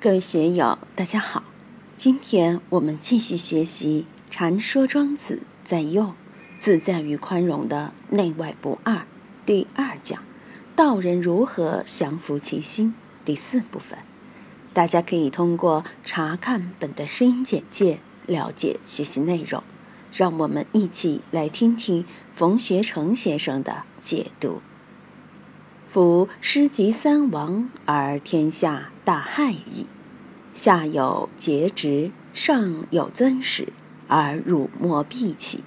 各位学友，大家好。今天我们继续学习《禅说庄子在右，自在与宽容的内外不二》第二讲“道人如何降服其心”第四部分。大家可以通过查看本的声音简介了解学习内容。让我们一起来听听冯学成先生的解读。夫失及三王而天下大害矣。下有节直，上有增始，而辱没毕起。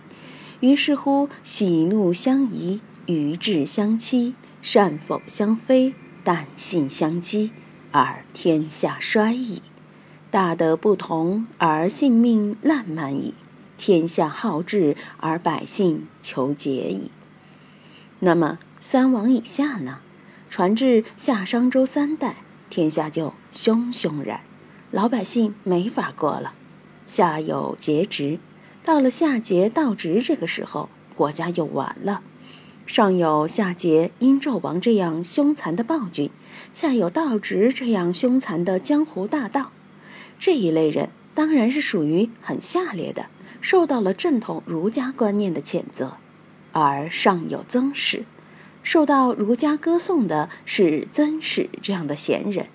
于是乎，喜怒相宜，愚智相欺，善否相非，胆信相激，而天下衰矣。大德不同而性命烂漫矣。天下好治而百姓求节矣。那么三王以下呢？传至夏商周三代，天下就汹汹然，老百姓没法过了。夏有桀直，到了夏桀到直这个时候，国家又完了。上有夏桀、殷纣王这样凶残的暴君，下有道直这样凶残的江湖大盗，这一类人当然是属于很下劣的，受到了正统儒家观念的谴责。而上有曾史。受到儒家歌颂的是曾史这样的贤人，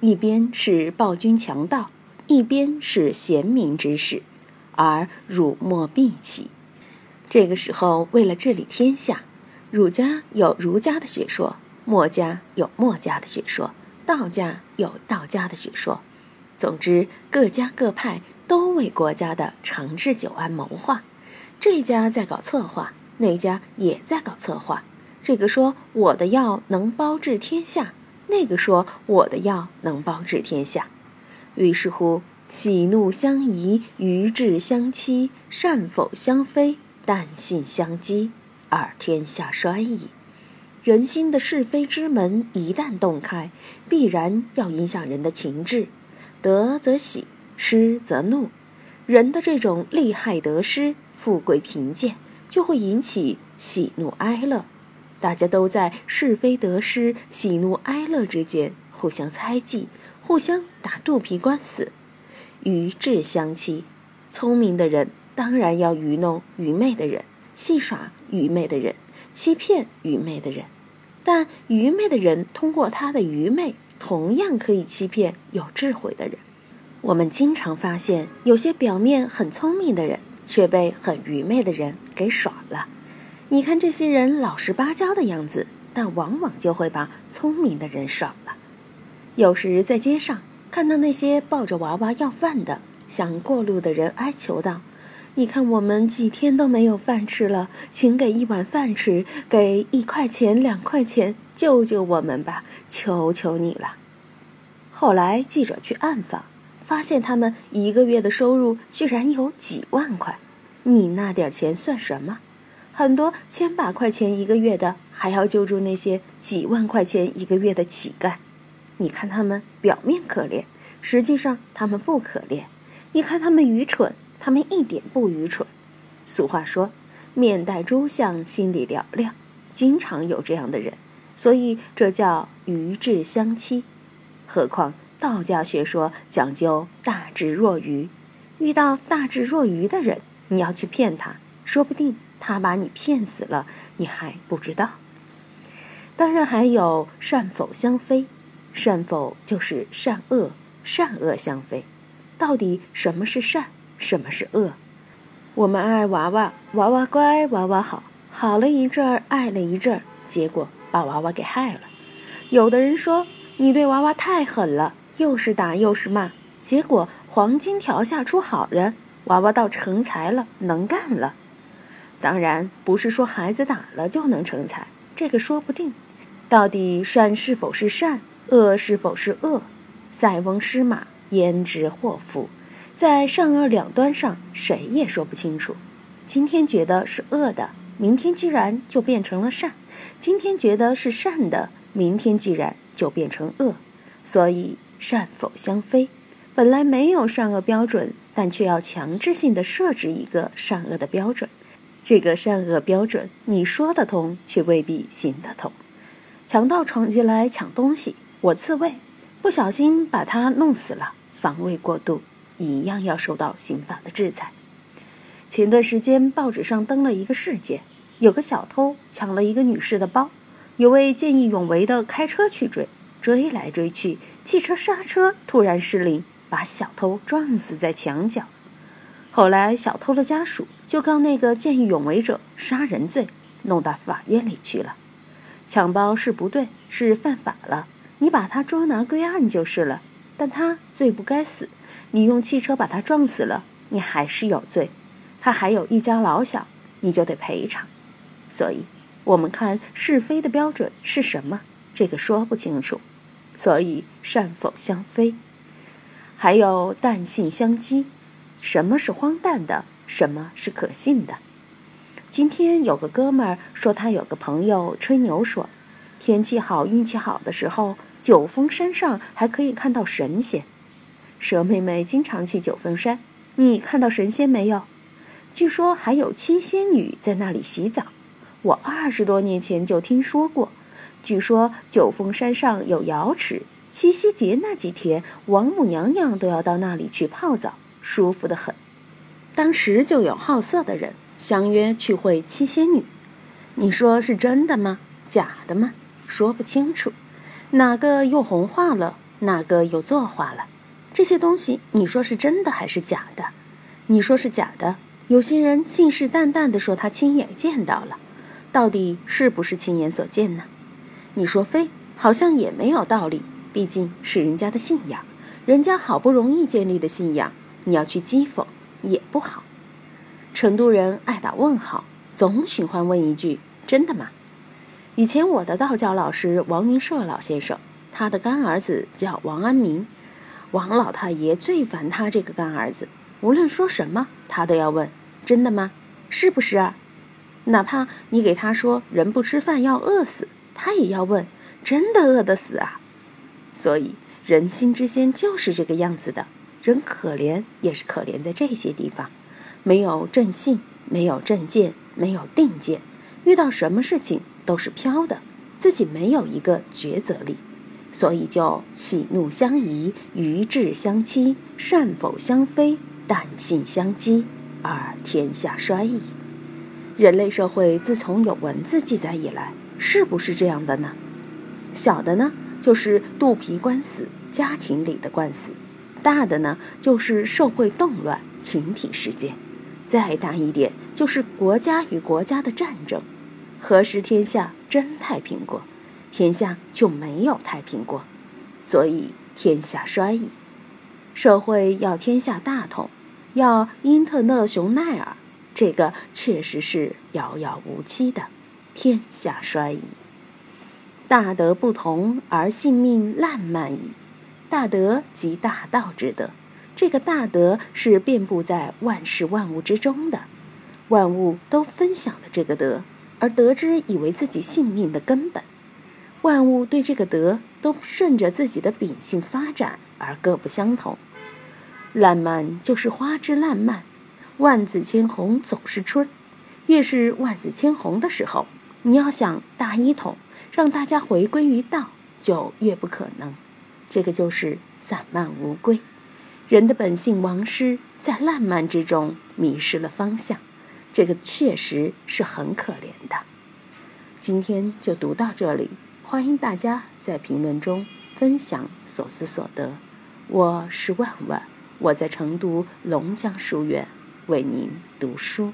一边是暴君强盗，一边是贤明之士，而辱没毕起。这个时候，为了治理天下，儒家有儒家的学说，墨家有墨家的学说，道家有道家的学说。总之，各家各派都为国家的长治久安谋划。这家在搞策划，那家也在搞策划。这个说我的药能包治天下，那个说我的药能包治天下。于是乎，喜怒相宜，愚智相欺，善否相非，旦夕相讥，而天下衰矣。人心的是非之门一旦洞开，必然要影响人的情志，得则喜，失则怒。人的这种利害得失、富贵贫贱，就会引起喜怒哀乐。大家都在是非得失、喜怒哀乐之间互相猜忌，互相打肚皮官司，愚智相欺。聪明的人当然要愚弄愚昧的人，戏耍愚昧的人，欺骗愚昧的人。但愚昧的人通过他的愚昧，同样可以欺骗有智慧的人。我们经常发现，有些表面很聪明的人，却被很愚昧的人给耍了。你看这些人老实巴交的样子，但往往就会把聪明的人耍了。有时在街上看到那些抱着娃娃要饭的，向过路的人哀求道：“你看我们几天都没有饭吃了，请给一碗饭吃，给一块钱两块钱，救救我们吧，求求你了。”后来记者去暗访，发现他们一个月的收入居然有几万块，你那点钱算什么？很多千把块钱一个月的，还要救助那些几万块钱一个月的乞丐。你看他们表面可怜，实际上他们不可怜。你看他们愚蠢，他们一点不愚蠢。俗话说：“面带猪相，心里嘹亮。”经常有这样的人，所以这叫愚智相欺。何况道家学说讲究大智若愚，遇到大智若愚的人，你要去骗他，说不定。他把你骗死了，你还不知道。当然还有善否相非，善否就是善恶，善恶相非。到底什么是善，什么是恶？我们爱娃娃，娃娃乖，娃娃好，好了一阵儿，爱了一阵儿，结果把娃娃给害了。有的人说你对娃娃太狠了，又是打又是骂，结果黄金条下出好人，娃娃倒成才了，能干了。当然不是说孩子打了就能成才，这个说不定。到底善是否是善，恶是否是恶？塞翁失马，焉知祸福？在善恶两端上，谁也说不清楚。今天觉得是恶的，明天居然就变成了善；今天觉得是善的，明天居然就变成恶。所以善否相非，本来没有善恶标准，但却要强制性的设置一个善恶的标准。这个善恶标准，你说得通，却未必行得通。强盗闯进来抢东西，我自卫；不小心把他弄死了，防卫过度，一样要受到刑法的制裁。前段时间报纸上登了一个事件，有个小偷抢了一个女士的包，有位见义勇为的开车去追，追来追去，汽车刹车突然失灵，把小偷撞死在墙角。后来小偷的家属就告那个见义勇为者杀人罪，弄到法院里去了。抢包是不对，是犯法了，你把他捉拿归案就是了。但他罪不该死，你用汽车把他撞死了，你还是有罪。他还有一家老小，你就得赔偿。所以，我们看是非的标准是什么？这个说不清楚。所以，善否相非，还有淡信相讥。什么是荒诞的？什么是可信的？今天有个哥们儿说，他有个朋友吹牛说，天气好、运气好的时候，九峰山上还可以看到神仙。蛇妹妹经常去九峰山，你看到神仙没有？据说还有七仙女在那里洗澡，我二十多年前就听说过。据说九峰山上有瑶池，七夕节那几天，王母娘娘都要到那里去泡澡，舒服得很。当时就有好色的人相约去会七仙女，你说是真的吗？假的吗？说不清楚。哪个又红化了，哪个又作化了？这些东西，你说是真的还是假的？你说是假的。有些人信誓旦旦地说他亲眼见到了，到底是不是亲眼所见呢？你说非，好像也没有道理，毕竟是人家的信仰，人家好不容易建立的信仰，你要去讥讽也不好。成都人爱打问号，总喜欢问一句：“真的吗？”以前我的道教老师王云社老先生，他的干儿子叫王安民，王老太爷最烦他这个干儿子。无论说什么，他都要问：“真的吗？是不是啊？”哪怕你给他说“人不吃饭要饿死”，他也要问：“真的饿得死啊？”所以人心之间就是这个样子的。人可怜也是可怜在这些地方，没有正信，没有正见，没有定见，遇到什么事情都是飘的，自己没有一个抉择力。所以就喜怒相宜，愚智相欺，善否相非。淡信相讥，而天下衰矣。人类社会自从有文字记载以来，是不是这样的呢？小的呢，就是肚皮官司，家庭里的官司；大的呢，就是社会动乱，群体事件；再大一点，就是国家与国家的战争。何时天下真太平过？天下就没有太平过，所以天下衰矣。社会要天下大同。要因特勒雄奈尔，这个确实是遥遥无期的，天下衰矣。大德不同而性命烂漫矣。大德即大道之德，这个大德是遍布在万事万物之中的，万物都分享了这个德，而得之以为自己性命的根本。万物对这个德都顺着自己的秉性发展，而各不相同。烂漫就是花枝烂漫，万紫千红总是春。越是万紫千红的时候，你要想大一统，让大家回归于道，就越不可能。这个就是散漫无归，人的本性亡失，在烂漫之中迷失了方向，这个确实是很可怜的。今天就读到这里，欢迎大家在评论中分享所思所得。我是万万。我在成都龙江书院为您读书。